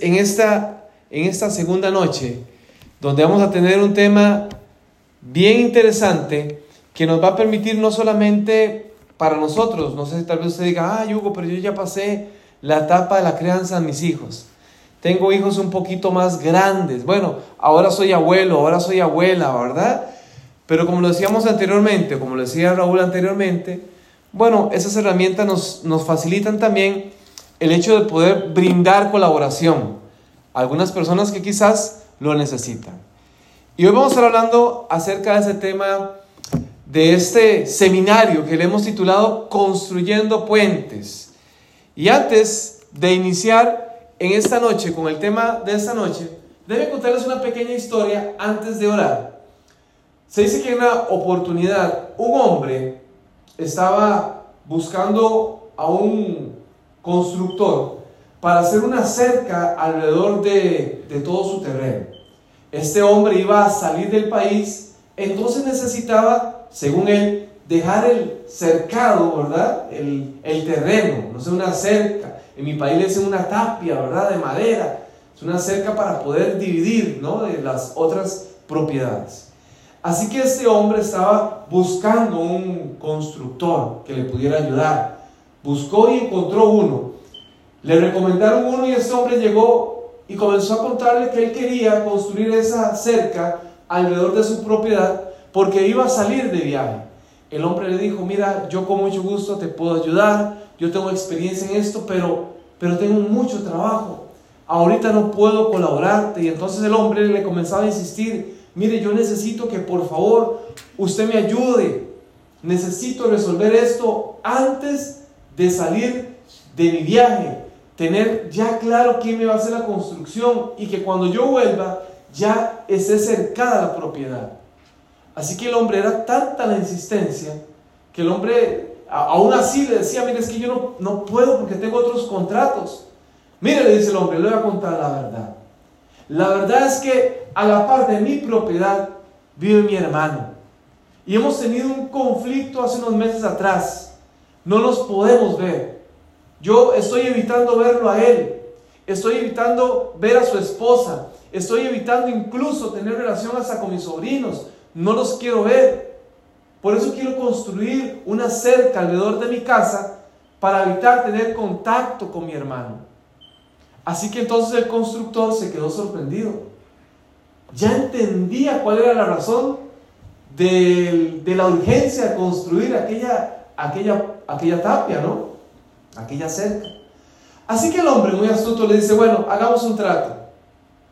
en esta, en esta segunda noche, donde vamos a tener un tema bien interesante que nos va a permitir no solamente para nosotros, no sé si tal vez usted diga, ah, Hugo, pero yo ya pasé la etapa de la crianza de mis hijos. Tengo hijos un poquito más grandes. Bueno, ahora soy abuelo, ahora soy abuela, ¿verdad? Pero como lo decíamos anteriormente, como lo decía Raúl anteriormente, bueno, esas herramientas nos, nos facilitan también el hecho de poder brindar colaboración a algunas personas que quizás lo necesitan. Y hoy vamos a estar hablando acerca de ese tema de este seminario que le hemos titulado Construyendo Puentes. Y antes de iniciar en esta noche con el tema de esta noche, debe contarles una pequeña historia antes de orar. Se dice que en una oportunidad un hombre estaba buscando a un constructor para hacer una cerca alrededor de, todo su terreno. Este hombre iba a salir del país, entonces necesitaba, según él, dejar el cercado, ¿verdad? El, terreno, no sé, una cerca. En mi país le una tapia, ¿verdad? De madera. Es una cerca para poder dividir, ¿no? De las otras propiedades. Así que este hombre estaba buscando un constructor que le pudiera ayudar buscó y encontró uno. Le recomendaron uno y ese hombre llegó y comenzó a contarle que él quería construir esa cerca alrededor de su propiedad porque iba a salir de viaje. El hombre le dijo, mira, yo con mucho gusto te puedo ayudar, yo tengo experiencia en esto, pero, pero tengo mucho trabajo. Ahorita no puedo colaborarte. Y entonces el hombre le comenzaba a insistir, mire, yo necesito que por favor usted me ayude. Necesito resolver esto antes de salir de mi viaje, tener ya claro quién me va a hacer la construcción y que cuando yo vuelva ya esté cercada la propiedad. Así que el hombre era tanta la insistencia que el hombre aún así le decía, mire, es que yo no, no puedo porque tengo otros contratos. Mire, le dice el hombre, le voy a contar la verdad. La verdad es que a la par de mi propiedad vive mi hermano. Y hemos tenido un conflicto hace unos meses atrás. No nos podemos ver. Yo estoy evitando verlo a él. Estoy evitando ver a su esposa. Estoy evitando incluso tener relación hasta con mis sobrinos. No los quiero ver. Por eso quiero construir una cerca alrededor de mi casa para evitar tener contacto con mi hermano. Así que entonces el constructor se quedó sorprendido. Ya entendía cuál era la razón de, de la urgencia de construir aquella aquella, aquella tapia, ¿no? Aquella cerca. Así que el hombre muy astuto le dice, bueno, hagamos un trato.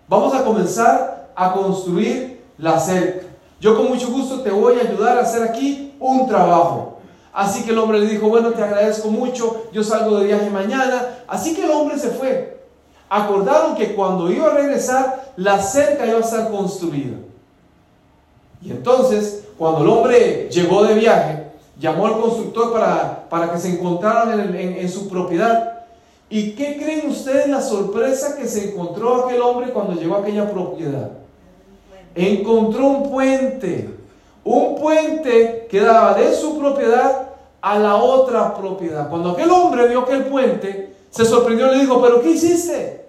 Vamos a comenzar a construir la cerca. Yo con mucho gusto te voy a ayudar a hacer aquí un trabajo. Así que el hombre le dijo, bueno, te agradezco mucho, yo salgo de viaje mañana. Así que el hombre se fue. Acordaron que cuando iba a regresar, la cerca iba a estar construida. Y entonces, cuando el hombre llegó de viaje, llamó al constructor para, para que se encontraran en, su propiedad. ¿Y qué creen ustedes la sorpresa que se encontró aquel hombre cuando llegó a aquella propiedad? Encontró un puente, un puente que daba de su propiedad a la otra propiedad. Cuando aquel hombre vio aquel puente, se sorprendió y le dijo, pero ¿qué hiciste?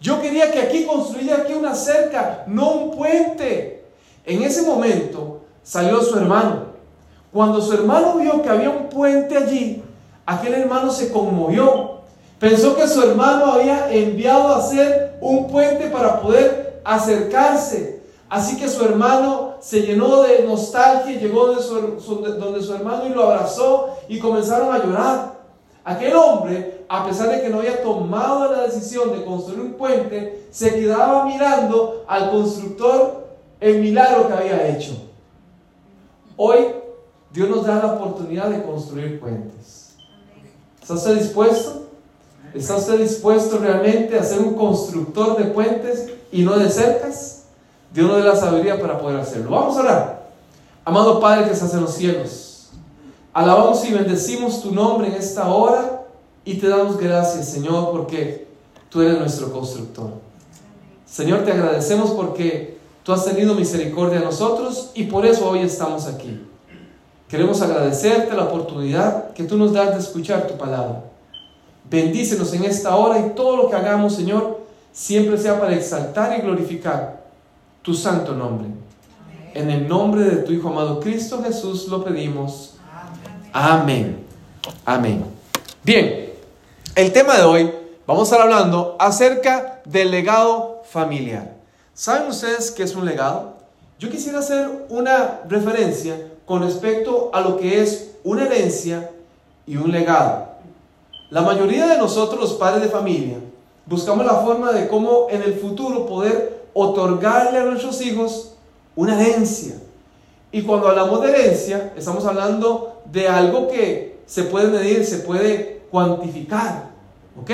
Yo quería que aquí construyera aquí una cerca, no un puente. En ese momento salió su hermano cuando su hermano vio que había un puente allí, aquel hermano se conmovió. Pensó que su hermano había enviado a hacer un puente para poder acercarse. Así que su hermano se llenó de nostalgia, llegó de donde su hermano y lo abrazó y comenzaron a llorar. Aquel hombre, a pesar de que no había tomado la decisión de construir un puente, se quedaba mirando al constructor el milagro que había hecho. Hoy Dios nos da la oportunidad de construir puentes. ¿Está usted dispuesto? ¿Está usted dispuesto realmente a ser un constructor de puentes y no de cercas? Dios nos dé la sabiduría para poder hacerlo. Vamos a orar. Amado Padre que estás en los cielos, alabamos y bendecimos tu nombre en esta hora y te damos gracias, Señor, porque tú eres nuestro constructor. Señor, te agradecemos porque tú has tenido misericordia de nosotros y por eso hoy estamos aquí. Queremos agradecerte la oportunidad que tú nos das de escuchar tu palabra. Bendícenos en esta hora y todo lo que hagamos, Señor, siempre sea para exaltar y glorificar tu santo nombre. En el nombre de tu Hijo amado Cristo Jesús lo pedimos. Amén. Amén. Bien, el tema de hoy vamos a estar hablando acerca del legado familiar. ¿Saben ustedes qué es un legado? Yo quisiera hacer una referencia con respecto a lo que es una herencia y un legado. La mayoría de nosotros, los padres de familia, buscamos la forma de cómo en el futuro poder otorgarle a nuestros hijos una herencia. Y cuando hablamos de herencia, estamos hablando de algo que se puede medir, se puede cuantificar. ¿Ok?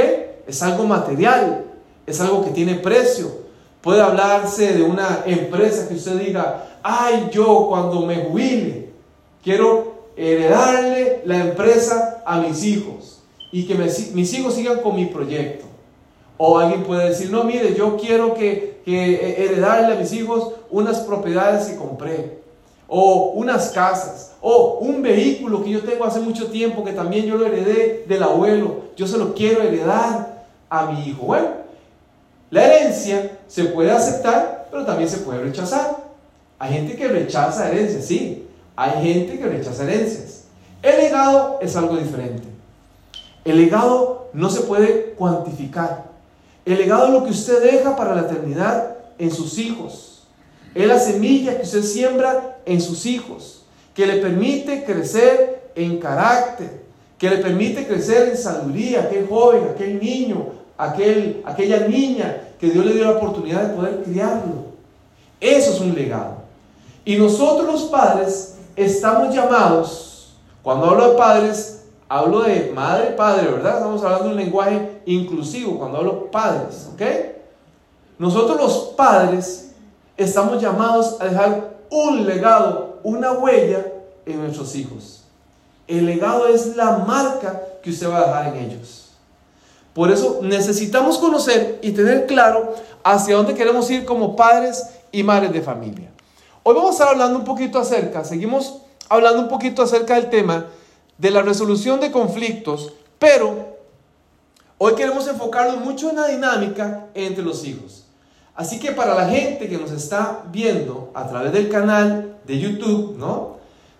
Es algo material, es algo que tiene precio. Puede hablarse de una empresa que usted diga, ay, yo cuando me jubile, quiero heredarle la empresa a mis hijos y que mis hijos sigan con mi proyecto. O alguien puede decir, no, mire, yo quiero que, heredarle a mis hijos unas propiedades que compré, o unas casas, o un vehículo que yo tengo hace mucho tiempo que también yo lo heredé del abuelo, yo se lo quiero heredar a mi hijo. Bueno, la herencia se puede aceptar, pero también se puede rechazar. Hay gente que rechaza herencias, sí, hay gente que rechaza herencias. El legado es algo diferente. El legado no se puede cuantificar. El legado es lo que usted deja para la eternidad en sus hijos. Es la semilla que usted siembra en sus hijos, que le permite crecer en carácter, que le permite crecer en sabiduría, aquel joven, aquel niño, aquel, aquella niña que Dios le dio la oportunidad de poder criarlo. Eso es un legado. Y nosotros los padres estamos llamados, cuando hablo de padres, Hablo de madre, padre, ¿verdad? Estamos hablando de un lenguaje inclusivo cuando hablo padres, ¿ok? Nosotros los padres estamos llamados a dejar un legado, una huella en nuestros hijos. El legado es la marca que usted va a dejar en ellos. Por eso necesitamos conocer y tener claro hacia dónde queremos ir como padres y madres de familia. Hoy vamos a estar hablando un poquito acerca, seguimos hablando un poquito acerca del tema de la resolución de conflictos, pero hoy queremos enfocarnos mucho en la dinámica entre los hijos. Así que para la gente que nos está viendo a través del canal de YouTube, ¿no?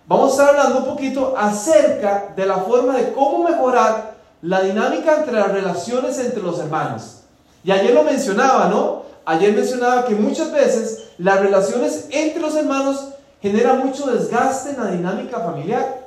Vamos a estar hablando un poquito acerca de la forma de cómo mejorar la dinámica entre las relaciones entre los hermanos. Y ayer lo mencionaba, ¿no? Ayer mencionaba que muchas veces las relaciones entre los hermanos generan mucho desgaste en la dinámica familiar.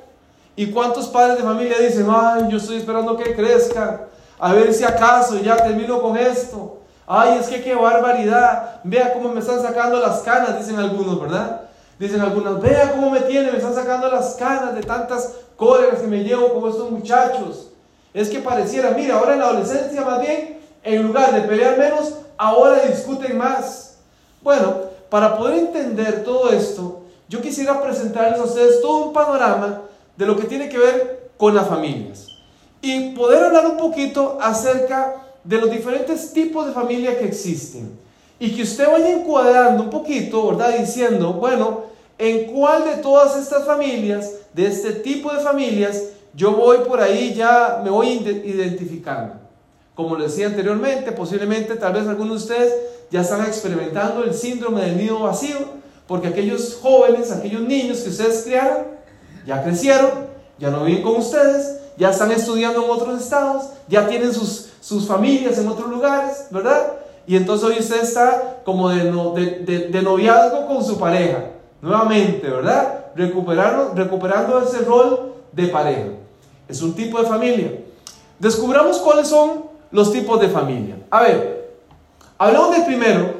¿Y cuántos padres de familia dicen, ay, yo estoy esperando que crezca, a ver si acaso ya termino con esto? Ay, es que qué barbaridad, vea cómo me están sacando las canas, dicen algunos, ¿verdad? Dicen algunos, vea cómo me tiene, me están sacando las canas de tantas cóleras que me llevo con estos muchachos. Es que pareciera, mira, ahora en la adolescencia más bien, en lugar de pelear menos, ahora discuten más. Bueno, para poder entender todo esto, yo quisiera presentarles a ustedes todo un panorama de lo que tiene que ver con las familias. Y poder hablar un poquito acerca de los diferentes tipos de familia que existen. Y que usted vaya encuadrando un poquito, ¿verdad? Diciendo, bueno, ¿en cuál de todas estas familias, de este tipo de familias, yo voy por ahí ya me voy identificando? Como les decía anteriormente, posiblemente tal vez algunos de ustedes ya están experimentando el síndrome del nido vacío, porque aquellos jóvenes, aquellos niños que ustedes criaron, ya crecieron, ya no viven con ustedes, ya están estudiando en otros estados, ya tienen sus, sus familias en otros lugares, ¿verdad? Y entonces hoy usted está como de, de, de, noviazgo con su pareja, nuevamente, ¿verdad? Recuperando, recuperando ese rol de pareja. Es un tipo de familia. Descubramos cuáles son los tipos de familia. A ver, hablamos del primero,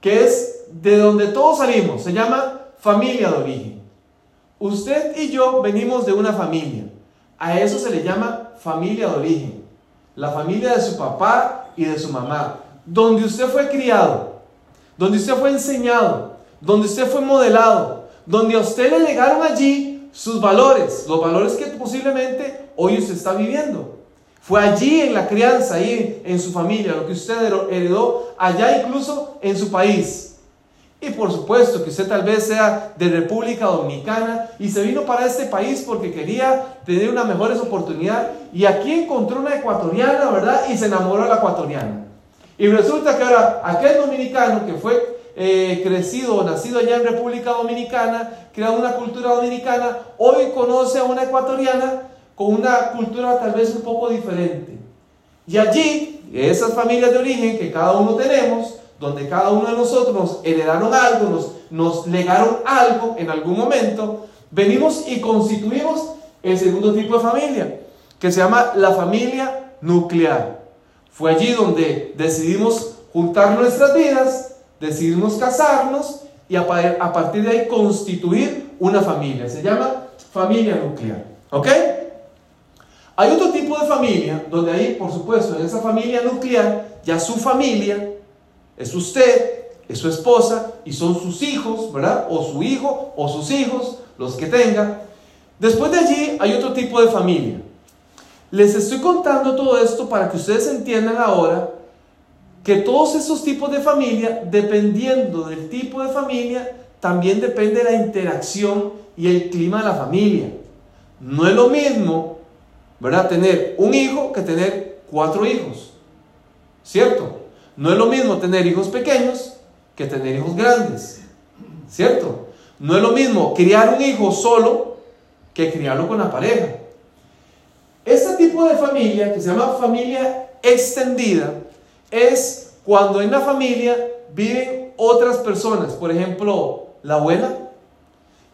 que es de donde todos salimos, se llama familia de origen. Usted y yo venimos de una familia. A eso se le llama familia de origen. La familia de su papá y de su mamá. Donde usted fue criado. Donde usted fue enseñado. Donde usted fue modelado. Donde a usted le legaron allí sus valores. Los valores que posiblemente hoy usted está viviendo. Fue allí en la crianza, ahí en su familia, lo que usted heredó allá incluso en su país. Y por supuesto que usted tal vez sea de República Dominicana y se vino para este país porque quería tener unas mejores oportunidades y aquí encontró una ecuatoriana, ¿verdad? Y se enamoró de la ecuatoriana. Y resulta que ahora aquel dominicano que fue eh, crecido o nacido allá en República Dominicana, creado una cultura dominicana, hoy conoce a una ecuatoriana con una cultura tal vez un poco diferente. Y allí, esas familias de origen que cada uno tenemos, donde cada uno de nosotros nos heredaron algo, nos, nos legaron algo en algún momento, venimos y constituimos el segundo tipo de familia, que se llama la familia nuclear. Fue allí donde decidimos juntar nuestras vidas, decidimos casarnos y a, partir de ahí constituir una familia. Se llama familia nuclear. ¿Ok? Hay otro tipo de familia donde ahí, por supuesto, en esa familia nuclear, ya su familia es usted, es su esposa y son sus hijos, ¿verdad? O su hijo o sus hijos, los que tenga. Después de allí hay otro tipo de familia. Les estoy contando todo esto para que ustedes entiendan ahora que todos esos tipos de familia, dependiendo del tipo de familia, también depende de la interacción y el clima de la familia. No es lo mismo, ¿verdad? Tener un hijo que tener cuatro hijos. ¿Cierto? No es lo mismo tener hijos pequeños que tener hijos grandes. ¿Cierto? No es lo mismo criar un hijo solo que criarlo con la pareja. Este tipo de familia, que se llama familia extendida, es cuando en la familia viven otras personas, por ejemplo, la abuela.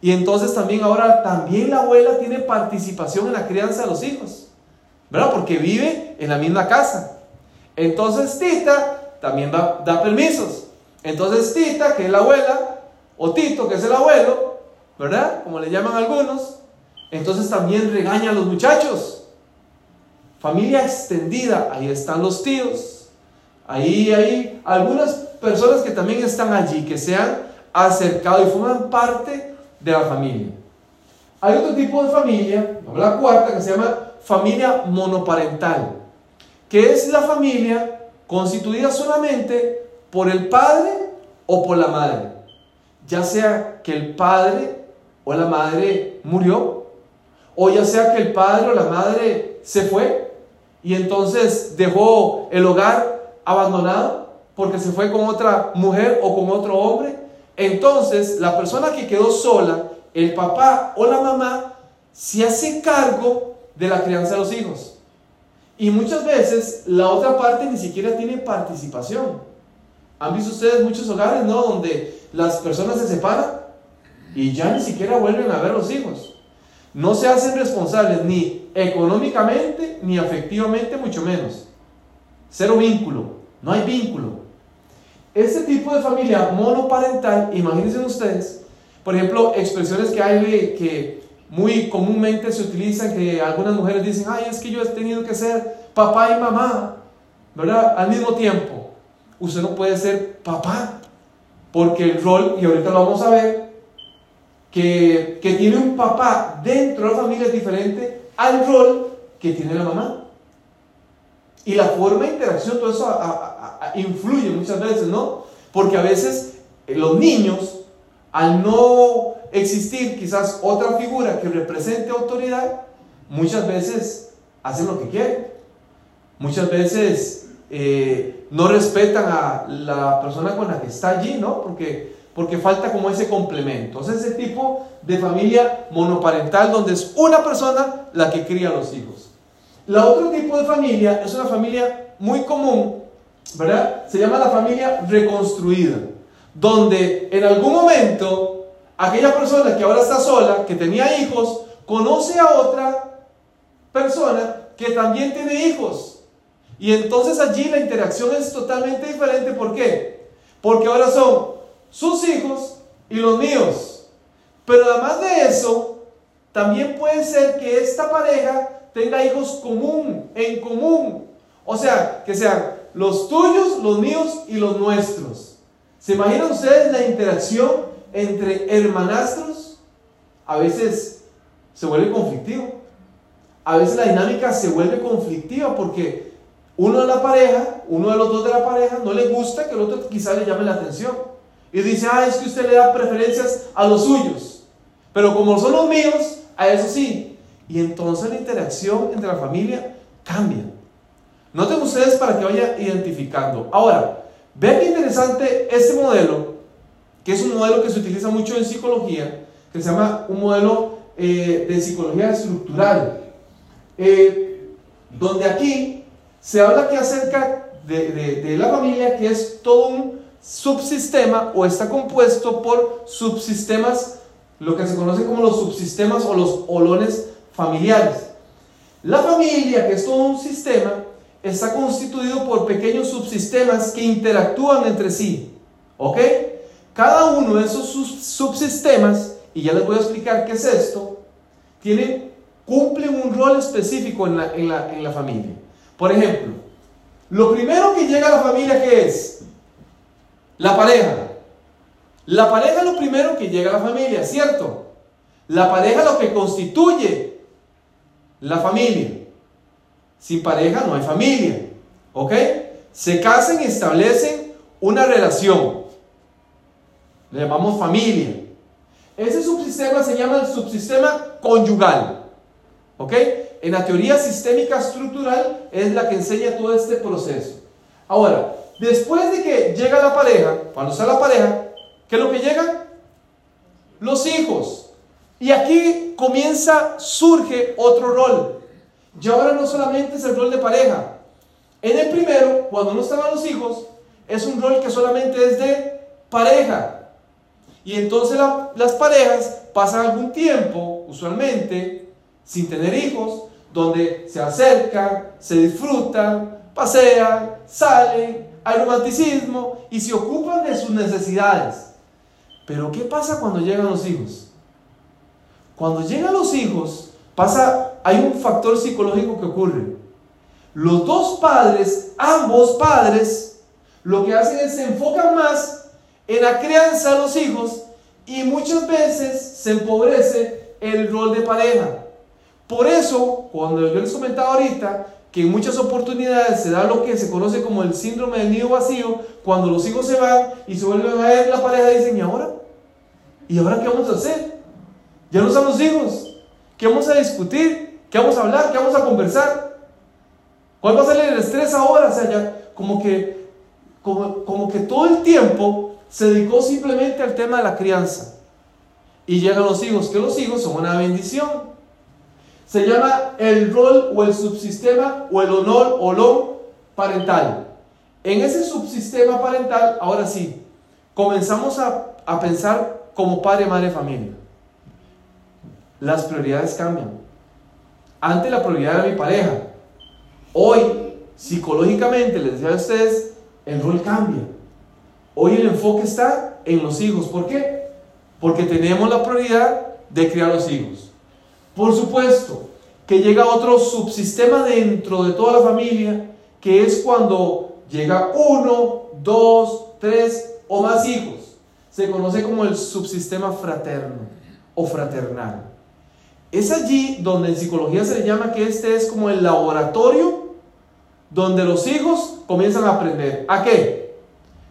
Y entonces también ahora, también la abuela tiene participación en la crianza de los hijos, ¿verdad? Porque vive en la misma casa. Entonces Tita también da, da permisos. Entonces Tita, que es la abuela, o Tito, que es el abuelo, ¿verdad? Como le llaman algunos, entonces también regaña a los muchachos. Familia extendida, ahí están los tíos, Ahí hay algunas personas que también están allí, que se han acercado y forman parte de la familia. Hay otro tipo de familia, la cuarta, que se llama familia monoparental, que es la familia constituida solamente por el padre o por la madre. Ya sea que el padre o la madre murió, o ya sea que el padre o la madre se fue y entonces dejó el hogar abandonado porque se fue con otra mujer o con otro hombre. Entonces, la persona que quedó sola, el papá o la mamá, se hace cargo de la crianza de los hijos. Y muchas veces la otra parte ni siquiera tiene participación. ¿Han visto ustedes muchos hogares, no? Donde las personas se separan y ya ni siquiera vuelven a ver los hijos. No se hacen responsables ni económicamente ni afectivamente, mucho menos. Cero vínculo. No hay vínculo. Este tipo de familia monoparental, imagínense ustedes, por ejemplo, expresiones que hay que muy comúnmente se utilizan, que algunas mujeres dicen, ay, es que yo he tenido que ser papá y mamá, ¿verdad? Al mismo tiempo. Usted no puede ser papá, porque el rol, y ahorita lo vamos a ver, que, que tiene un papá dentro de la familia es diferente al rol que tiene la mamá. Y la forma de interacción, todo eso influye muchas veces, ¿no? Porque a veces eh, los niños, al no existir quizás otra figura que represente autoridad, muchas veces hacen lo que quieren. Muchas veces eh, no respetan a la persona con la que está allí, ¿no? Porque, porque falta como ese complemento. Entonces, ese tipo de familia monoparental donde es una persona la que cría a los hijos. La otro tipo de familia es una familia muy común, ¿verdad? Se llama la familia reconstruida, donde en algún momento aquella persona que ahora está sola, que tenía hijos, conoce a otra persona que también tiene hijos. Y entonces allí la interacción es totalmente diferente. ¿Por qué? Porque ahora son sus hijos y los míos. Pero además de eso, también puede ser que esta pareja tenga hijos común, en común. O sea, que sean los tuyos, los míos y los nuestros. ¿Se imaginan ustedes la interacción entre hermanastros? A veces se vuelve conflictivo. A veces la dinámica se vuelve conflictiva porque uno de la pareja, uno de los dos de la pareja, no le gusta que el otro quizá le llame la atención. Y dice, ah, es que usted le da preferencias a los suyos. Pero como son los míos, a eso sí. Y entonces la interacción entre la familia cambia. Noten ustedes para que vaya identificando. Ahora, vean qué interesante este modelo, que es un modelo que se utiliza mucho en psicología, que se llama un modelo eh, de psicología estructural, eh, donde aquí se habla que acerca de, de la familia, que es todo un subsistema o está compuesto por subsistemas, lo que se conoce como los subsistemas o los olones familiares. La familia, que es todo un sistema, está constituido por pequeños subsistemas que interactúan entre sí. ¿Ok? Cada uno de esos subsistemas, y ya les voy a explicar qué es esto, tiene, cumple un rol específico en la, en la, en la familia. Por ejemplo, lo primero que llega a la familia, ¿qué es? La pareja. La pareja es lo primero que llega a la familia, ¿cierto? La pareja es lo que constituye la familia. Sin pareja no hay familia. ¿Ok? Se casan y establecen una relación. Le llamamos familia. Ese subsistema se llama el subsistema conyugal. ¿Ok? En la teoría sistémica estructural es la que enseña todo este proceso. Ahora, después de que llega la pareja, cuando está la pareja, ¿qué es lo que llega? Los hijos. Y aquí comienza, surge otro rol. Y ahora no solamente es el rol de pareja. En el primero, cuando no estaban los hijos, es un rol que solamente es de pareja. Y entonces las parejas pasan algún tiempo, usualmente, sin tener hijos, donde se acercan, se disfrutan, pasean, salen, hay romanticismo y se ocupan de sus necesidades. Pero ¿qué pasa cuando llegan los hijos? Cuando llegan los hijos, pasa, hay un factor psicológico que ocurre. Los dos padres, ambos padres, lo que hacen es se enfocan más en la crianza de los hijos y muchas veces se empobrece el rol de pareja. Por eso, cuando yo les comentaba ahorita que en muchas oportunidades se da lo que se conoce como el síndrome del nido vacío, cuando los hijos se van y se vuelven a ver la pareja, dicen, ¿y ahora? ¿Y ahora qué vamos a hacer? Ya no están los hijos. ¿Qué vamos a discutir? ¿Qué vamos a hablar? ¿Qué vamos a conversar? ¿Cuál va a ser el estrés ahora? O sea, ya como que, como, como que todo el tiempo se dedicó simplemente al tema de la crianza. Y llegan los hijos, que los hijos son una bendición. Se llama el rol o el subsistema o el honor o lo parental. En ese subsistema parental, ahora sí, comenzamos a, a pensar como padre, madre, familia las prioridades cambian. Antes la prioridad era mi pareja. Hoy, psicológicamente, les decía a ustedes, el rol cambia. Hoy el enfoque está en los hijos. ¿Por qué? Porque tenemos la prioridad de criar los hijos. Por supuesto que llega otro subsistema dentro de toda la familia, que es cuando llega uno, dos, tres o más hijos. Se conoce como el subsistema fraterno o fraternal. Es allí donde en psicología se le llama que este es como el laboratorio donde los hijos comienzan a aprender. ¿A qué?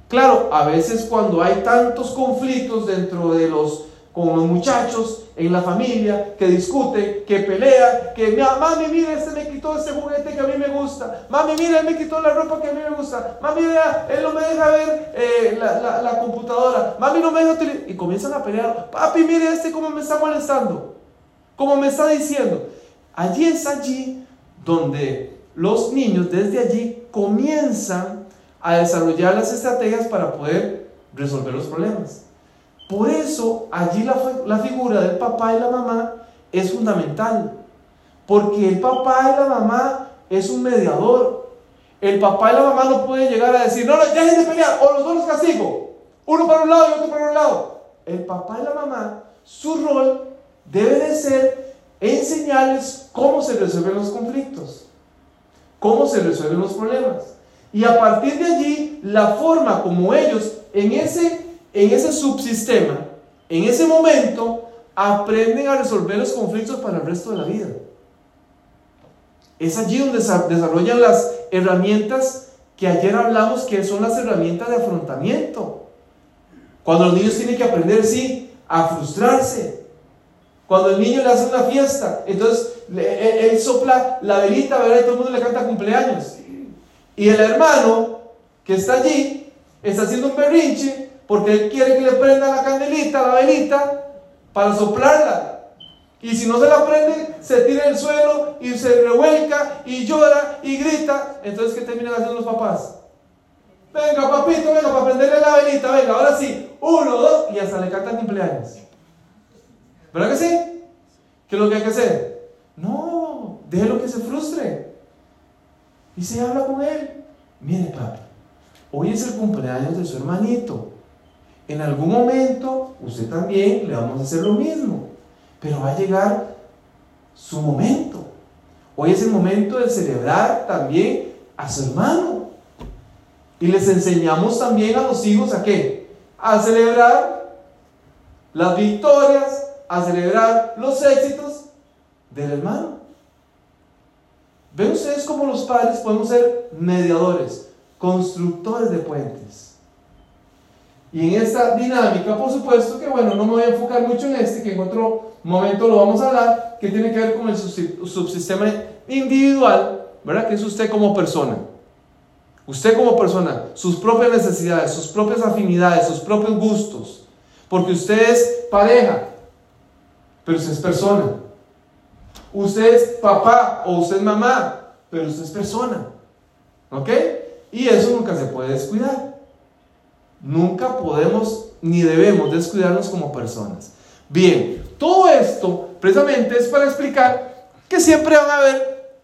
Claro, a veces cuando hay tantos conflictos dentro de los con los muchachos en la familia que discuten, que pelean, que mami, mira, este me quitó este juguete que a mí me gusta, mami, mira, él me quitó la ropa que a mí me gusta, mami, mira, él no me deja ver eh, la, la, computadora, mami, no me deja utilizar, y comienzan a pelear, papi, mire este cómo me está molestando. Como me está diciendo, allí es allí donde los niños desde allí comienzan a desarrollar las estrategias para poder resolver los problemas. Por eso allí la, la figura del papá y la mamá es fundamental. Porque el papá y la mamá es un mediador. El papá y la mamá no pueden llegar a decir, no, no, dejen de pelear, o los dos los castigo. Uno para un lado y otro para un lado. El papá y la mamá, su rol debe de ser enseñarles cómo se resuelven los conflictos, cómo se resuelven los problemas. Y a partir de allí, la forma como ellos en ese, en ese subsistema, en ese momento, aprenden a resolver los conflictos para el resto de la vida. Es allí donde desarrollan las herramientas que ayer hablamos que son las herramientas de afrontamiento. Cuando los niños tienen que aprender, sí, a frustrarse, cuando el niño le hace una fiesta, entonces él, sopla la velita, ¿verdad? Y todo el mundo le canta cumpleaños. Y el hermano que está allí está haciendo un berrinche porque él quiere que le prenda la candelita, la velita, para soplarla. Y si no se la prende, se tira en el suelo y se revuelca y llora y grita. Entonces, ¿qué terminan haciendo los papás? Venga, papito, venga, para prenderle la velita, venga, ahora sí, uno, dos, y hasta le cantan cumpleaños. ¿Verdad que sí? ¿Qué es lo que hay que hacer? No, déjelo que se frustre. Y se habla con él. Mire, papi, hoy es el cumpleaños de su hermanito. En algún momento, usted también le vamos a hacer lo mismo. Pero va a llegar su momento. Hoy es el momento de celebrar también a su hermano. Y les enseñamos también a los hijos a qué? A celebrar las victorias, a celebrar los éxitos del hermano. Ven ustedes como los padres podemos ser mediadores, constructores de puentes. Y en esta dinámica, por supuesto que, bueno, no me voy a enfocar mucho en este, que en otro momento lo vamos a hablar, que tiene que ver con el subsistema individual, ¿verdad? Que es usted como persona. Usted como persona, sus propias necesidades, sus propias afinidades, sus propios gustos. Porque usted es pareja, pero usted es persona. Usted es papá o usted es mamá, pero usted es persona. ¿Ok? Y eso nunca se puede descuidar. Nunca podemos ni debemos descuidarnos como personas. Bien, todo esto precisamente es para explicar que siempre van a haber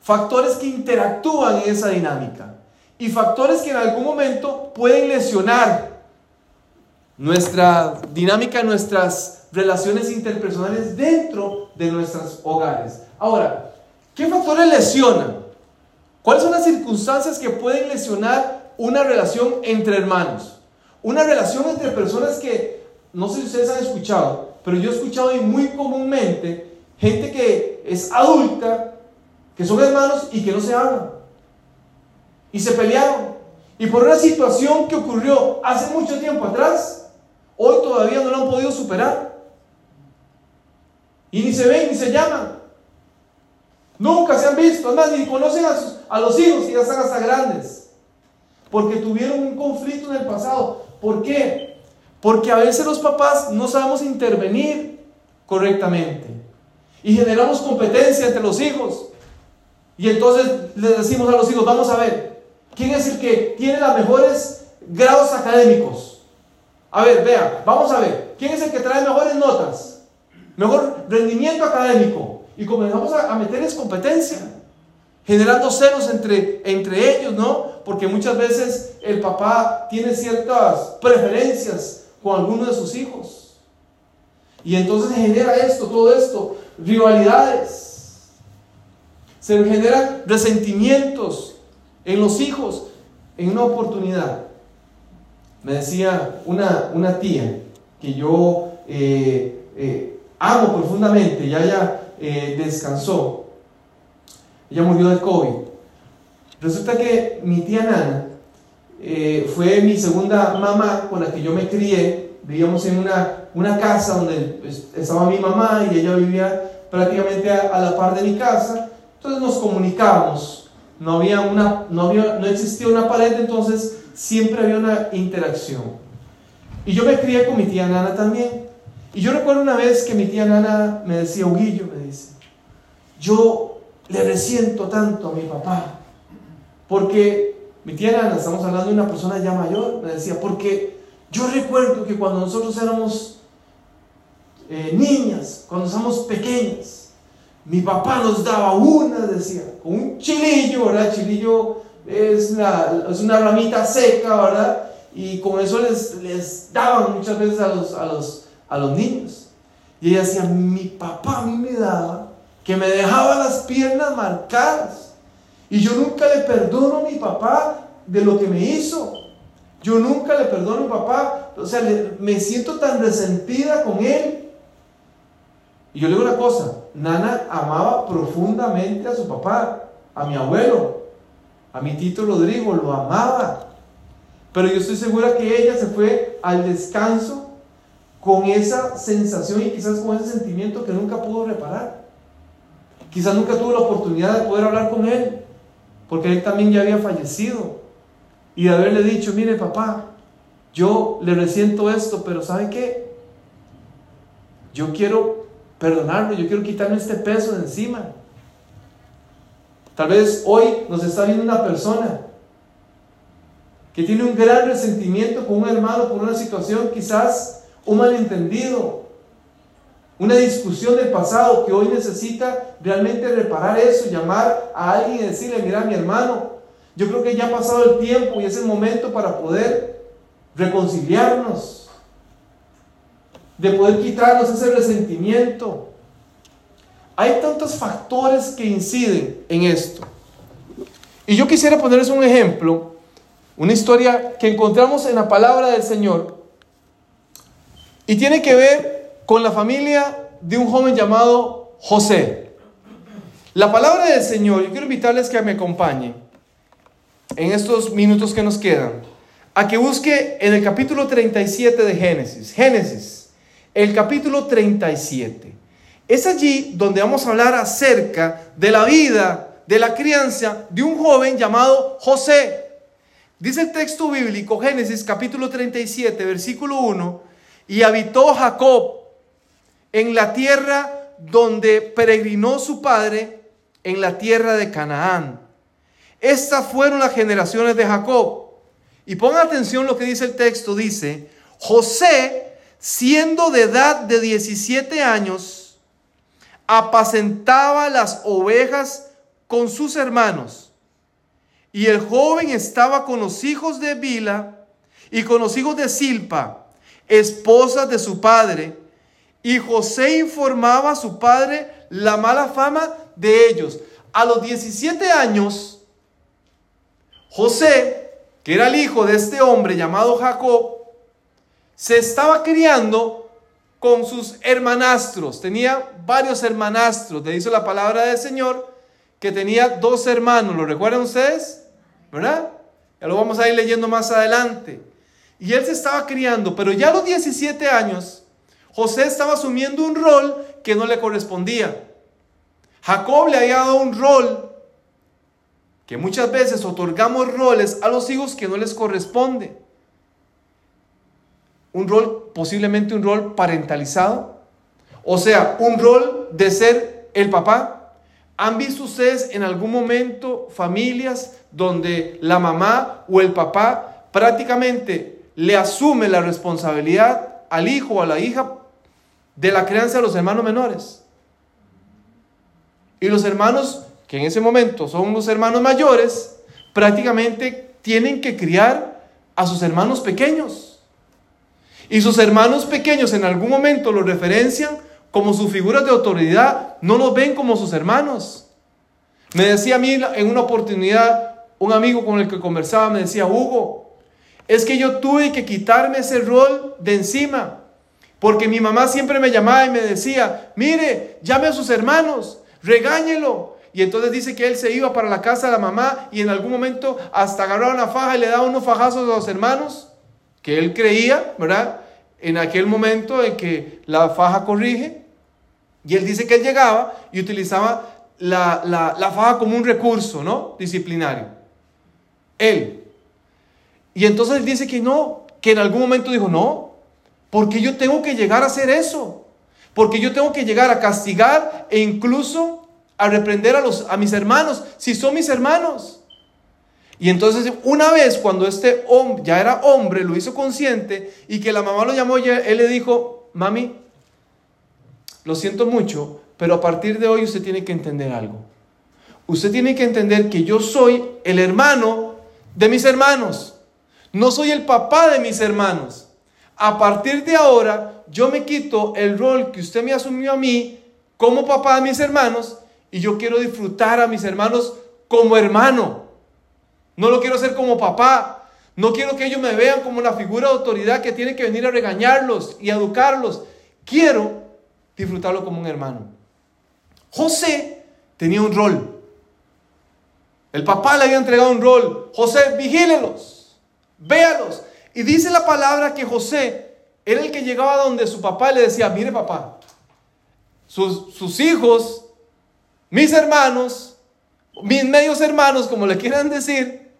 factores que interactúan en esa dinámica y factores que en algún momento pueden lesionar nuestra dinámica, nuestras relaciones interpersonales dentro de nuestros hogares. Ahora, ¿qué factores lesionan? ¿Cuáles son las circunstancias que pueden lesionar una relación entre hermanos? Una relación entre personas que, no sé si ustedes han escuchado, pero yo he escuchado muy comúnmente gente que es adulta, que son hermanos y que no se hablan. Y se pelearon. Y por una situación que ocurrió hace mucho tiempo atrás, hoy todavía no lo han podido superar. Y ni se ven ni se llaman. Nunca se han visto, además ni conocen a, los hijos que ya están hasta grandes. Porque tuvieron un conflicto en el pasado. ¿Por qué? Porque a veces los papás no sabemos intervenir correctamente. Y generamos competencia entre los hijos. Y entonces les decimos a los hijos, vamos a ver, ¿quién es el que tiene los mejores grados académicos? A ver, vea, vamos a ver, ¿quién es el que trae mejores notas? Mejor rendimiento académico. Y comenzamos a, a meterles competencia, generando celos entre, entre ellos, ¿no? Porque muchas veces el papá tiene ciertas preferencias con alguno de sus hijos. Y entonces genera esto, todo esto, rivalidades. Se generan resentimientos en los hijos en una oportunidad. Me decía una, una tía que yo eh, eh, amo profundamente, ya ella eh, descansó, ella murió de COVID. Resulta que mi tía Nana eh, fue mi segunda mamá con la que yo me crié. Vivíamos en una, una casa donde pues, estaba mi mamá y ella vivía prácticamente a, la par de mi casa. Entonces nos comunicábamos. No, había una, no, había, no existía una pared, entonces siempre había una interacción. Y yo me crié con mi tía Nana también. Y yo recuerdo una vez que mi tía Nana me decía, Huguillo, me dice, yo le resiento tanto a mi papá, porque mi tía Ana, estamos hablando de una persona ya mayor, me decía, porque yo recuerdo que cuando nosotros éramos eh, niñas, cuando éramos pequeñas, mi papá nos daba una, decía, con un chilillo, ¿verdad? Chilillo es una, ramita seca, ¿verdad? Y con eso les, daban muchas veces a, los, a los niños. Y ella decía, mi papá a mí me daba que me dejaba las piernas marcadas. Y yo nunca le perdono a mi papá de lo que me hizo. Yo nunca le perdono a mi papá. O sea, me siento tan resentida con él. Y yo le digo una cosa, Nana amaba profundamente a su papá, a mi abuelo, a mi Tito Rodrigo, lo amaba. Pero yo estoy segura que ella se fue al descanso con esa sensación y quizás con ese sentimiento que nunca pudo reparar. Quizás nunca tuvo la oportunidad de poder hablar con él porque él también ya había fallecido. Y de haberle dicho, mire papá, yo le resiento esto, pero ¿sabe qué? Yo quiero perdonarlo, yo quiero quitarme este peso de encima. Tal vez hoy nos está viendo una persona que tiene un gran resentimiento con un hermano por una situación, quizás un malentendido, una discusión del pasado que hoy necesita realmente reparar eso, llamar a alguien y decirle, mira mi hermano, yo creo que ya ha pasado el tiempo y es el momento para poder reconciliarnos, de poder quitarnos ese resentimiento. Hay tantos factores que inciden en esto. Y yo quisiera ponerles un ejemplo, una historia que encontramos en la palabra del Señor y tiene que ver con la familia de un joven llamado José. La palabra del Señor, yo quiero invitarles que me acompañen en estos minutos que nos quedan, a que busque en el capítulo 37 de Génesis. Génesis, el capítulo 37. Es allí donde vamos a hablar acerca de la vida, de la crianza de un joven llamado José. Dice el texto bíblico, Génesis capítulo 37, versículo 1, y habitó Jacob en la tierra donde peregrinó su padre, en la tierra de Canaán. Estas fueron las generaciones de Jacob. Y pongan atención lo que dice el texto, dice, José, siendo de edad de 17 años, apacentaba las ovejas con sus hermanos. Y el joven estaba con los hijos de Bila y con los hijos de Silpa, esposas de su padre. Y José informaba a su padre la mala fama de ellos. A los 17 años, José, que era el hijo de este hombre llamado Jacob, se estaba criando con sus hermanastros. Tenía varios hermanastros. Le dice la palabra del Señor que tenía dos hermanos. ¿Lo recuerdan ustedes? ¿Verdad? Ya lo vamos a ir leyendo más adelante. Y él se estaba criando, pero ya a los 17 años, José estaba asumiendo un rol que no le correspondía. Jacob le había dado un rol que muchas veces otorgamos roles a los hijos que no les corresponde un rol, posiblemente un rol parentalizado, o sea, un rol de ser el papá. ¿Han visto ustedes en algún momento familias donde la mamá o el papá prácticamente le asume la responsabilidad al hijo o a la hija de la crianza de los hermanos menores? Y los hermanos, que en ese momento son los hermanos mayores, prácticamente tienen que criar a sus hermanos pequeños. Y sus hermanos pequeños en algún momento lo referencian como sus figuras de autoridad, no los ven como sus hermanos. Me decía a mí en una oportunidad, un amigo con el que conversaba, me decía, Hugo, es que yo tuve que quitarme ese rol de encima, porque mi mamá siempre me llamaba y me decía, mire, llame a sus hermanos, regáñelo. Y entonces dice que él se iba para la casa de la mamá y en algún momento hasta agarraba una faja y le daba unos fajazos a los hermanos que él creía, ¿verdad? En aquel momento en que la faja corrige, y él dice que él llegaba y utilizaba la, la faja como un recurso, ¿no? Disciplinario. Él. Y entonces él dice que no, que en algún momento dijo, no, porque yo tengo que llegar a hacer eso. Porque yo tengo que llegar a castigar e incluso a reprender a, los, a mis hermanos, si son mis hermanos. Y entonces una vez cuando este hombre ya era hombre, lo hizo consciente y que la mamá lo llamó, él le dijo, mami, lo siento mucho, pero a partir de hoy usted tiene que entender algo. Usted tiene que entender que yo soy el hermano de mis hermanos. No soy el papá de mis hermanos. A partir de ahora, yo me quito el rol que usted me asumió a mí como papá de mis hermanos y yo quiero disfrutar a mis hermanos como hermano. No lo quiero hacer como papá. No quiero que ellos me vean como una figura de autoridad que tiene que venir a regañarlos y educarlos. Quiero disfrutarlo como un hermano. José tenía un rol. El papá le había entregado un rol. José, vigílelos, véalos. Y dice la palabra que José era el que llegaba donde su papá le decía, mire papá, sus, sus hijos, mis hermanos, mis medios hermanos, como le quieran decir,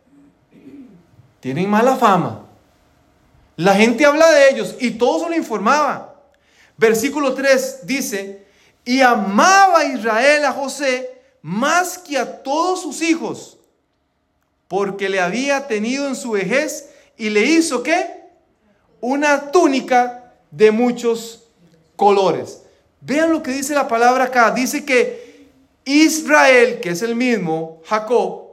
tienen mala fama. La gente habla de ellos y todo se lo informaba. Versículo 3 dice, y amaba Israel a José más que a todos sus hijos, porque le había tenido en su vejez y le hizo qué? Una túnica de muchos colores. Vean lo que dice la palabra acá. Dice que Israel, que es el mismo, Jacob,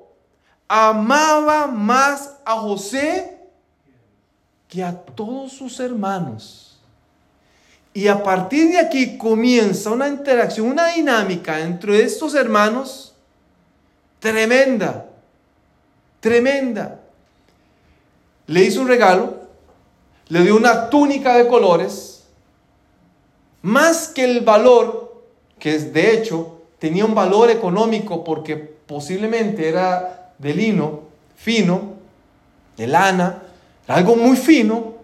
amaba más a José que a todos sus hermanos. Y a partir de aquí comienza una interacción, una dinámica entre estos hermanos tremenda, tremenda. Le hizo un regalo, le dio una túnica de colores, más que el valor, que es de hecho tenía un valor económico porque posiblemente era de lino fino, de lana, algo muy fino,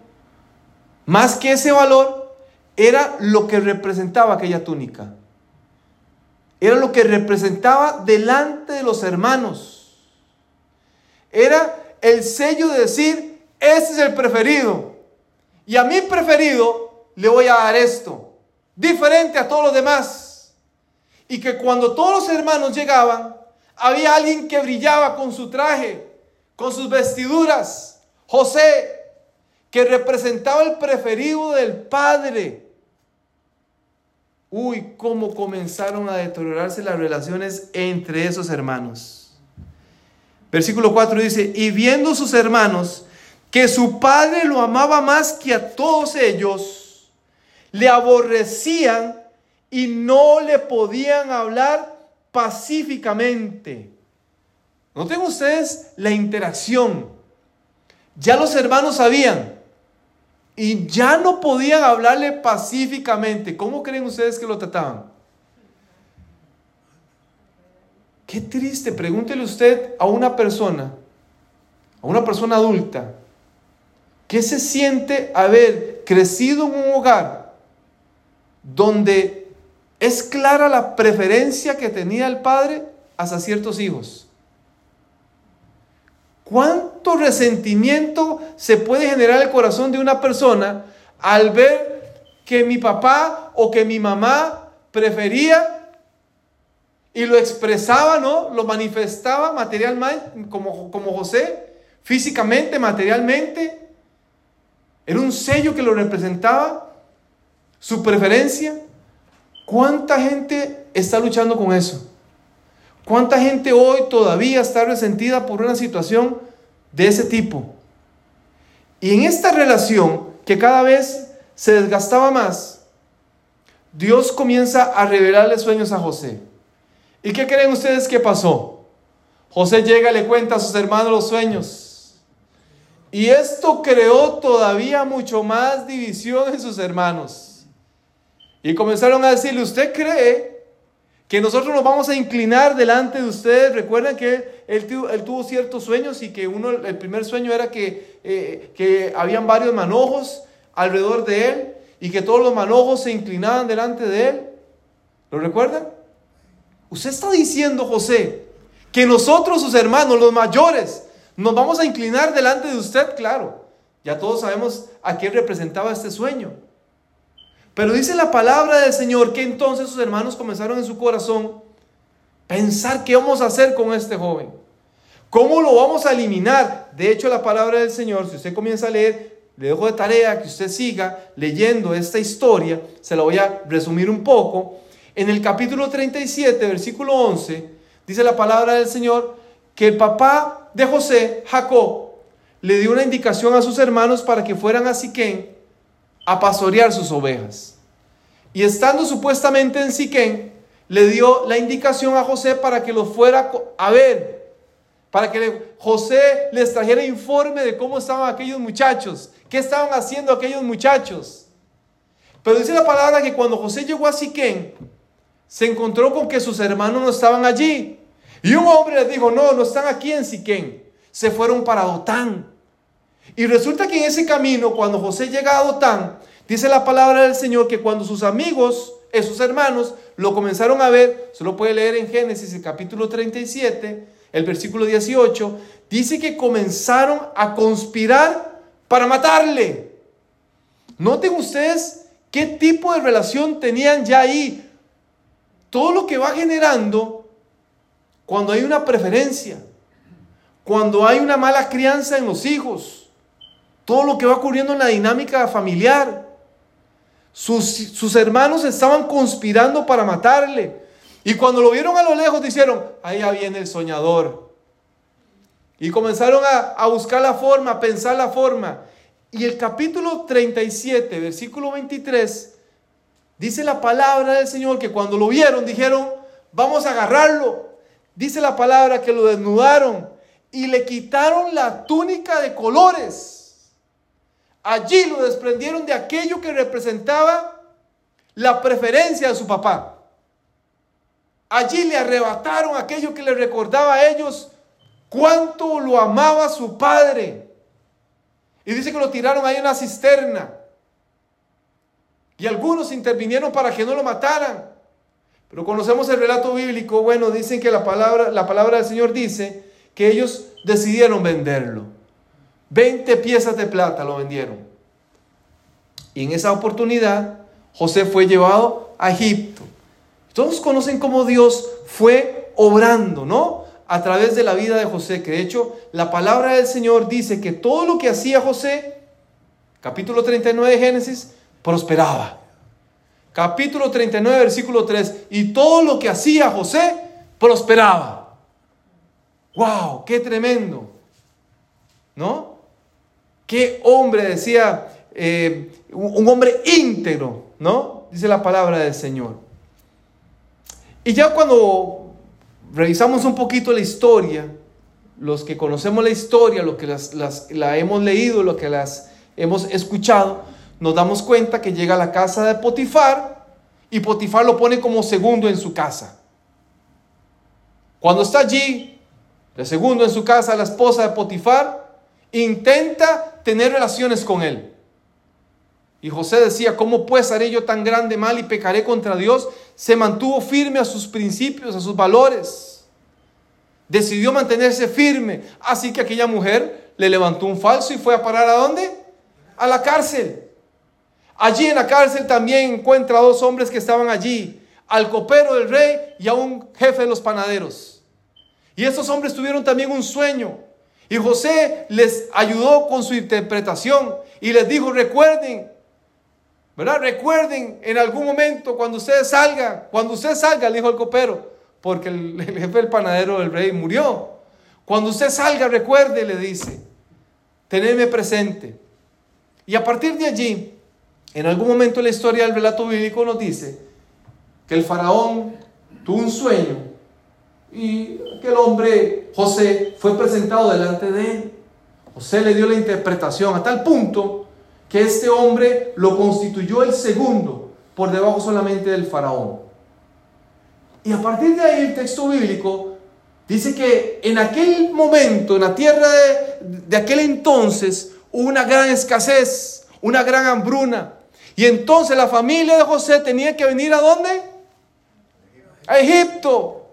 más que ese valor, era lo que representaba aquella túnica. Era lo que representaba delante de los hermanos. Era el sello de decir, este es el preferido. Y a mi preferido le voy a dar esto. Diferente a todos los demás. Y que cuando todos los hermanos llegaban, había alguien que brillaba con su traje, con sus vestiduras. José, que representaba el preferido del Padre. Uy, cómo comenzaron a deteriorarse las relaciones entre esos hermanos. Versículo 4 dice, y viendo sus hermanos que su padre lo amaba más que a todos ellos, le aborrecían y no le podían hablar pacíficamente. Noten ustedes la interacción. Ya los hermanos sabían, y ya no podían hablarle pacíficamente. ¿Cómo creen ustedes que lo trataban? Qué triste, pregúntele usted a una persona, a una persona adulta, ¿qué se siente haber crecido en un hogar donde es clara la preferencia que tenía el padre hacia ciertos hijos? ¿Cuánto resentimiento se puede generar en el corazón de una persona al ver que mi papá o que mi mamá prefería y lo expresaba, ¿no? Lo manifestaba materialmente, como, como José, físicamente, materialmente. Era un sello que lo representaba, su preferencia. ¿Cuánta gente está luchando con eso? ¿Cuánta gente hoy todavía está resentida por una situación de ese tipo? Y en esta relación que cada vez se desgastaba más, Dios comienza a revelarle sueños a José. ¿Y qué creen ustedes que pasó? José llega y le cuenta a sus hermanos los sueños. Y esto creó todavía mucho más división en sus hermanos. Y comenzaron a decirle, ¿usted cree que nosotros nos vamos a inclinar delante de ustedes. Recuerden que él, tuvo ciertos sueños y que uno, el primer sueño era que, eh, que habían varios manojos alrededor de él y que todos los manojos se inclinaban delante de él. ¿Lo recuerdan? Usted está diciendo, José, que nosotros, sus hermanos, los mayores, nos vamos a inclinar delante de usted, claro. Ya todos sabemos a quién representaba este sueño. Pero dice la palabra del Señor que entonces sus hermanos comenzaron en su corazón pensar qué vamos a hacer con este joven. ¿Cómo lo vamos a eliminar? De hecho, la palabra del Señor, si usted comienza a leer, le dejo de tarea que usted siga leyendo esta historia, se la voy a resumir un poco. En el capítulo 37, versículo 11, dice la palabra del Señor que el papá de José, Jacob, le dio una indicación a sus hermanos para que fueran a Siquén a pastorear sus ovejas. Y estando supuestamente en Siquén, le dio la indicación a José para que lo fuera a ver, para que José les trajera informe de cómo estaban aquellos muchachos, qué estaban haciendo aquellos muchachos. Pero dice la palabra que cuando José llegó a Siquén, se encontró con que sus hermanos no estaban allí. Y un hombre les dijo, no, no están aquí en Siquén, se fueron para Dotán. Y resulta que en ese camino, cuando José llega a Dotán, dice la palabra del Señor que cuando sus amigos esos hermanos lo comenzaron a ver, se lo puede leer en Génesis el capítulo 37, el versículo 18, dice que comenzaron a conspirar para matarle. Noten ustedes qué tipo de relación tenían ya ahí. Todo lo que va generando cuando hay una preferencia, cuando hay una mala crianza en los hijos, todo lo que va ocurriendo en la dinámica familiar. Sus, sus hermanos estaban conspirando para matarle. Y cuando lo vieron a lo lejos, dijeron, ahí ya viene el soñador. Y comenzaron a, a buscar la forma, a pensar la forma. Y el capítulo 37, versículo 23, dice la palabra del Señor que cuando lo vieron dijeron, vamos a agarrarlo. Dice la palabra que lo desnudaron y le quitaron la túnica de colores. Allí lo desprendieron de aquello que representaba la preferencia de su papá. Allí le arrebataron aquello que le recordaba a ellos cuánto lo amaba su padre. Y dice que lo tiraron ahí en la cisterna. Y algunos intervinieron para que no lo mataran. Pero conocemos el relato bíblico. Bueno, dicen que la palabra, la palabra del Señor dice que ellos decidieron venderlo. 20 piezas de plata lo vendieron. Y en esa oportunidad José fue llevado a Egipto. Todos conocen cómo Dios fue obrando, ¿no? a través de la vida de José, que de hecho la palabra del Señor dice que todo lo que hacía José, capítulo 39 de Génesis, prosperaba. Capítulo 39, versículo 3, y todo lo que hacía José, prosperaba. ¡Wow! ¡Qué tremendo! ¿No? ¿Qué hombre decía, eh, un hombre íntegro, ¿no? Dice la palabra del Señor. Y ya cuando revisamos un poquito la historia, los que conocemos la historia, los que la hemos leído, lo que las hemos escuchado, nos damos cuenta que llega a la casa de Potifar y Potifar lo pone como segundo en su casa. Cuando está allí, de segundo en su casa, la esposa de Potifar intenta tener relaciones con él. Y José decía, ¿cómo pues haré yo tan grande mal y pecaré contra Dios? Se mantuvo firme a sus principios, a sus valores. Decidió mantenerse firme. Así que aquella mujer le levantó un falso y fue a parar a dónde? A la cárcel. Allí en la cárcel también encuentra a dos hombres que estaban allí, al copero del rey y a un jefe de los panaderos. Y estos hombres tuvieron también un sueño. Y José les ayudó con su interpretación y les dijo, recuerden ¿Verdad? Recuerden en algún momento cuando ustedes salgan, cuando usted salga, le dijo el copero, porque el, jefe del panadero del rey murió. Cuando usted salga, recuerde, le dice, tenedme presente. Y a partir de allí, en algún momento en la historia del relato bíblico nos dice que el faraón tuvo un sueño y que el hombre José fue presentado delante de él. José le dio la interpretación a tal punto que este hombre lo constituyó el segundo, por debajo solamente del faraón. Y a partir de ahí el texto bíblico dice que en aquel momento, en la tierra de, aquel entonces, hubo una gran escasez, una gran hambruna. Y entonces la familia de José tenía que venir a dónde? A Egipto,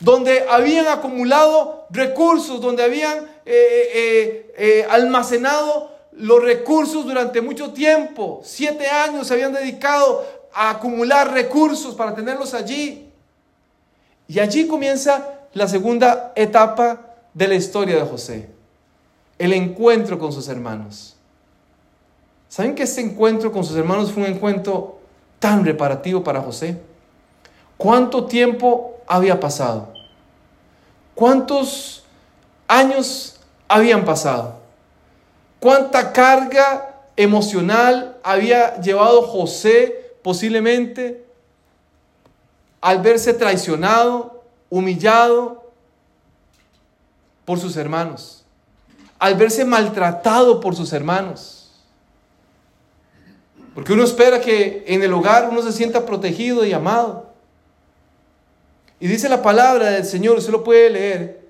donde habían acumulado recursos, donde habían eh, eh, eh, almacenado los recursos durante mucho tiempo. Siete años se habían dedicado a acumular recursos para tenerlos allí. Y allí comienza la segunda etapa de la historia de José. El encuentro con sus hermanos. ¿Saben que este encuentro con sus hermanos fue un encuentro tan reparativo para José? ¿Cuánto tiempo había pasado? ¿Cuántos años habían pasado? cuánta carga emocional había llevado José posiblemente al verse traicionado, humillado por sus hermanos, al verse maltratado por sus hermanos. Porque uno espera que en el hogar uno se sienta protegido y amado. Y dice la palabra del Señor, usted lo puede leer,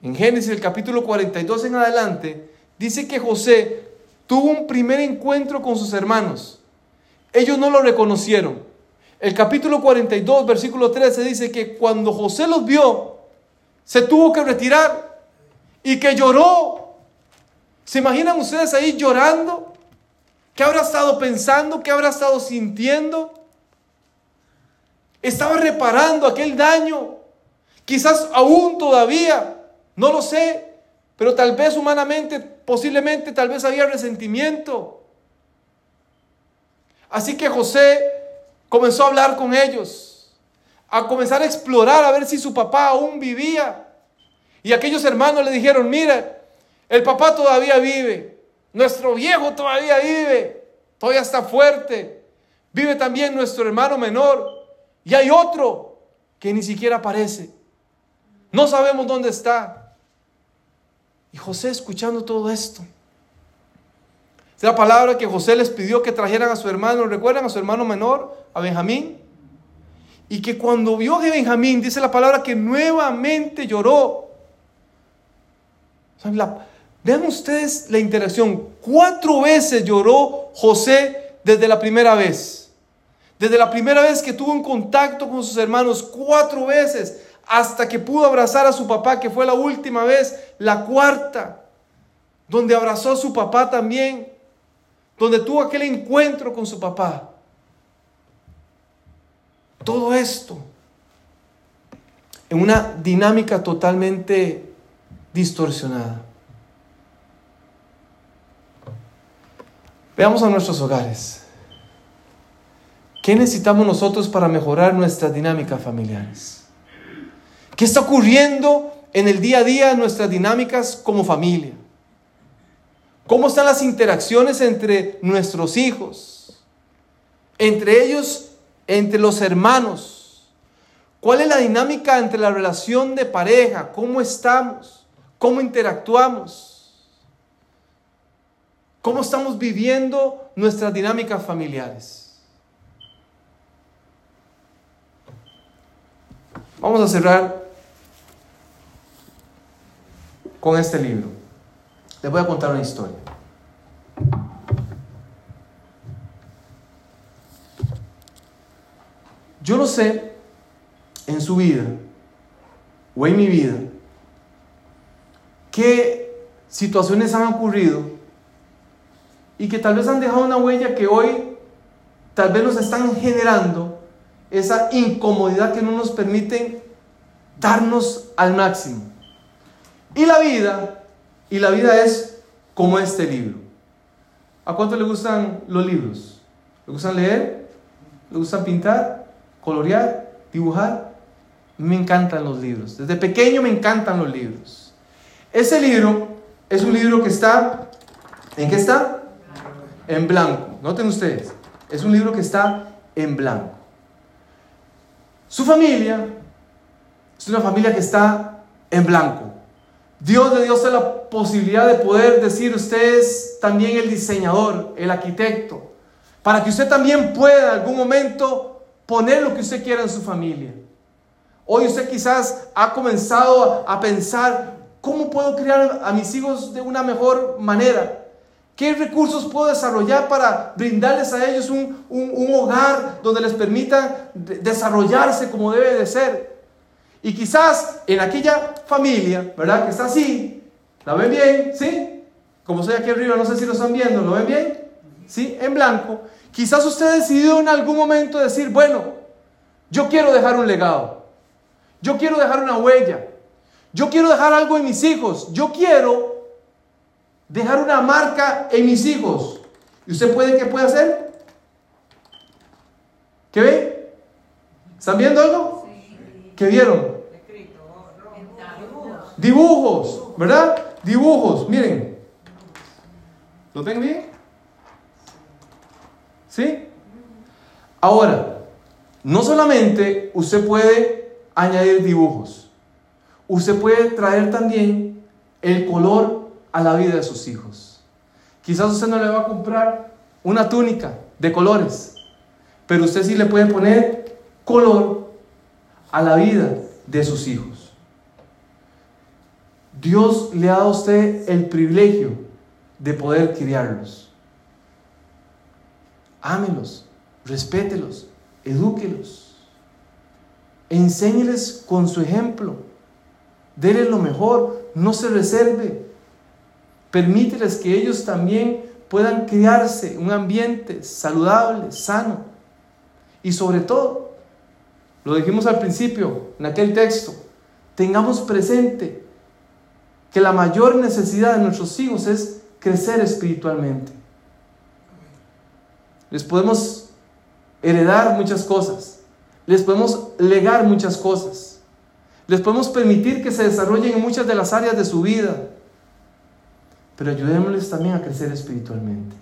en Génesis el capítulo 42 en adelante, dice que José tuvo un primer encuentro con sus hermanos. ellos no lo reconocieron. El capítulo 42, versículo 13 dice que cuando José los vio, se tuvo que retirar y que lloró. ¿Se imaginan ustedes ahí llorando? ¿Qué habrá estado pensando? ¿Qué habrá estado sintiendo? Estaba reparando aquel daño. Quizás aún todavía, no lo sé, pero tal vez humanamente, posiblemente, tal vez había resentimiento. Así que José comenzó a hablar con ellos, a comenzar a explorar a ver si su papá aún vivía. Y aquellos hermanos le dijeron, mira, el papá todavía vive, nuestro viejo todavía vive, todavía está fuerte. Vive también nuestro hermano menor. Y hay otro que ni siquiera aparece. No sabemos dónde está. Y José escuchando todo esto. Es la palabra que José les pidió que trajeran a su hermano. ¿Recuerdan a su hermano menor, a Benjamín? Y que cuando vio a Benjamín, dice la palabra que nuevamente lloró. Vean ustedes la interacción. Cuatro veces lloró José desde la primera vez. Desde la primera vez que tuvo un contacto con sus hermanos, cuatro veces, hasta que pudo abrazar a su papá, que fue la última vez, la cuarta, donde abrazó a su papá también donde tuvo aquel encuentro con su papá. Todo esto en una dinámica totalmente distorsionada. Veamos a nuestros hogares. ¿Qué necesitamos nosotros para mejorar nuestras dinámicas familiares? ¿Qué está ocurriendo en el día a día en nuestras dinámicas como familia? ¿Cómo están las interacciones entre nuestros hijos? Entre ellos, entre los hermanos. ¿Cuál es la dinámica entre la relación de pareja? ¿Cómo estamos? ¿Cómo interactuamos? ¿Cómo estamos viviendo nuestras dinámicas familiares? Vamos a cerrar con este libro. Les voy a contar una historia. Yo no sé en su vida o en mi vida qué situaciones han ocurrido y que tal vez han dejado una huella que hoy tal vez nos están generando esa incomodidad que no nos permiten darnos al máximo. Y la vida y la vida es como este libro. ¿A cuánto le gustan los libros? ¿Le gustan leer? ¿Le gustan pintar? ¿Colorear? ¿Dibujar? Me encantan los libros. Desde pequeño me encantan los libros. Ese libro es un libro que está... ¿En qué está? En blanco. Noten ustedes. Es un libro que está en blanco. Su familia es una familia que está en blanco. Dios le dio la posibilidad de poder decir usted es también el diseñador, el arquitecto, para que usted también pueda en algún momento poner lo que usted quiera en su familia. Hoy usted quizás ha comenzado a pensar, ¿cómo puedo criar a mis hijos de una mejor manera? ¿Qué recursos puedo desarrollar para brindarles a ellos un, un hogar donde les permita desarrollarse como debe de ser? Y quizás en aquella familia, ¿verdad? Que está así, ¿la ven bien? ¿Sí? Como soy aquí arriba, no sé si lo están viendo, ¿lo ven bien? ¿Sí? En blanco. Quizás usted decidió en algún momento decir, bueno, yo quiero dejar un legado. Yo quiero dejar una huella. Yo quiero dejar algo en mis hijos. Yo quiero dejar una marca en mis hijos. ¿Y usted puede qué puede hacer? ¿Qué ve? ¿Están viendo algo? ¿Qué vieron? Dibujos, ¿verdad? Dibujos, miren. ¿Lo ven bien? ¿Sí? Ahora, no solamente usted puede añadir dibujos, usted puede traer también el color a la vida de sus hijos. Quizás usted no le va a comprar una túnica de colores, pero usted sí le puede poner color a la vida de sus hijos. Dios le ha dado a usted el privilegio de poder criarlos. Ámelos. respételos, edúquelos, enséñeles con su ejemplo, déles lo mejor, no se reserve, permíteles que ellos también puedan criarse en un ambiente saludable, sano, y sobre todo, lo dijimos al principio en aquel texto, tengamos presente que la mayor necesidad de nuestros hijos es crecer espiritualmente. Les podemos heredar muchas cosas, les podemos legar muchas cosas, les podemos permitir que se desarrollen en muchas de las áreas de su vida, pero ayudémosles también a crecer espiritualmente.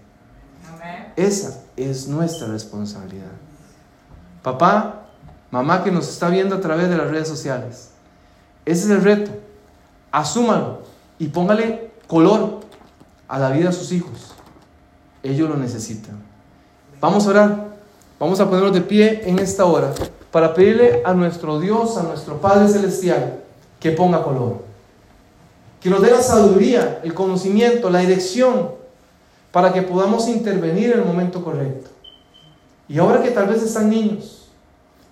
Esa es nuestra responsabilidad. Papá, mamá que nos está viendo a través de las redes sociales, ese es el reto. Asúmalo y póngale color a la vida de sus hijos. Ellos lo necesitan. Vamos a orar. Vamos a ponernos de pie en esta hora para pedirle a nuestro Dios, a nuestro Padre Celestial, que ponga color. Que nos dé la sabiduría, el conocimiento, la dirección para que podamos intervenir en el momento correcto. Y ahora que tal vez están niños,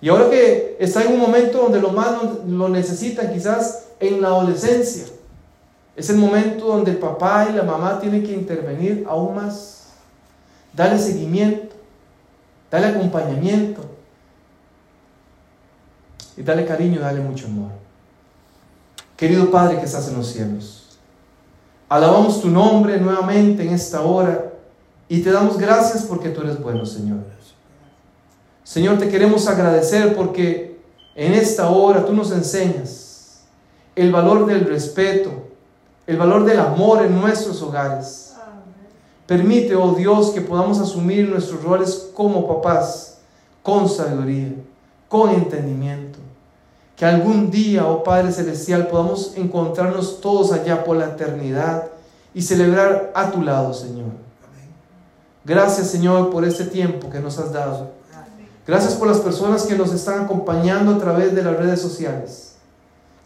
y ahora que están en un momento donde lo más lo necesitan, quizás en la adolescencia, es el momento donde el papá y la mamá tienen que intervenir aún más. Dale seguimiento, dale acompañamiento y dale cariño, dale mucho amor. Querido Padre que estás en los cielos, alabamos tu nombre nuevamente en esta hora y te damos gracias porque tú eres bueno, Señor. Señor, te queremos agradecer porque en esta hora tú nos enseñas el valor del respeto, el valor del amor en nuestros hogares. Permite, oh Dios, que podamos asumir nuestros roles como papás con sabiduría, con entendimiento. Que algún día, oh Padre Celestial, podamos encontrarnos todos allá por la eternidad y celebrar a tu lado, Señor. Gracias, Señor, por este tiempo que nos has dado. Gracias por las personas que nos están acompañando a través de las redes sociales.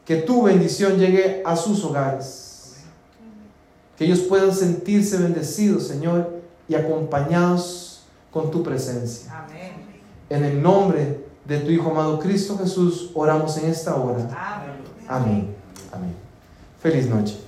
Que tu bendición llegue a sus hogares que ellos puedan sentirse bendecidos, Señor, y acompañados con tu presencia. En el nombre de tu Hijo amado Cristo Jesús, oramos en esta hora. Amén. Amén. Amén. Feliz noche.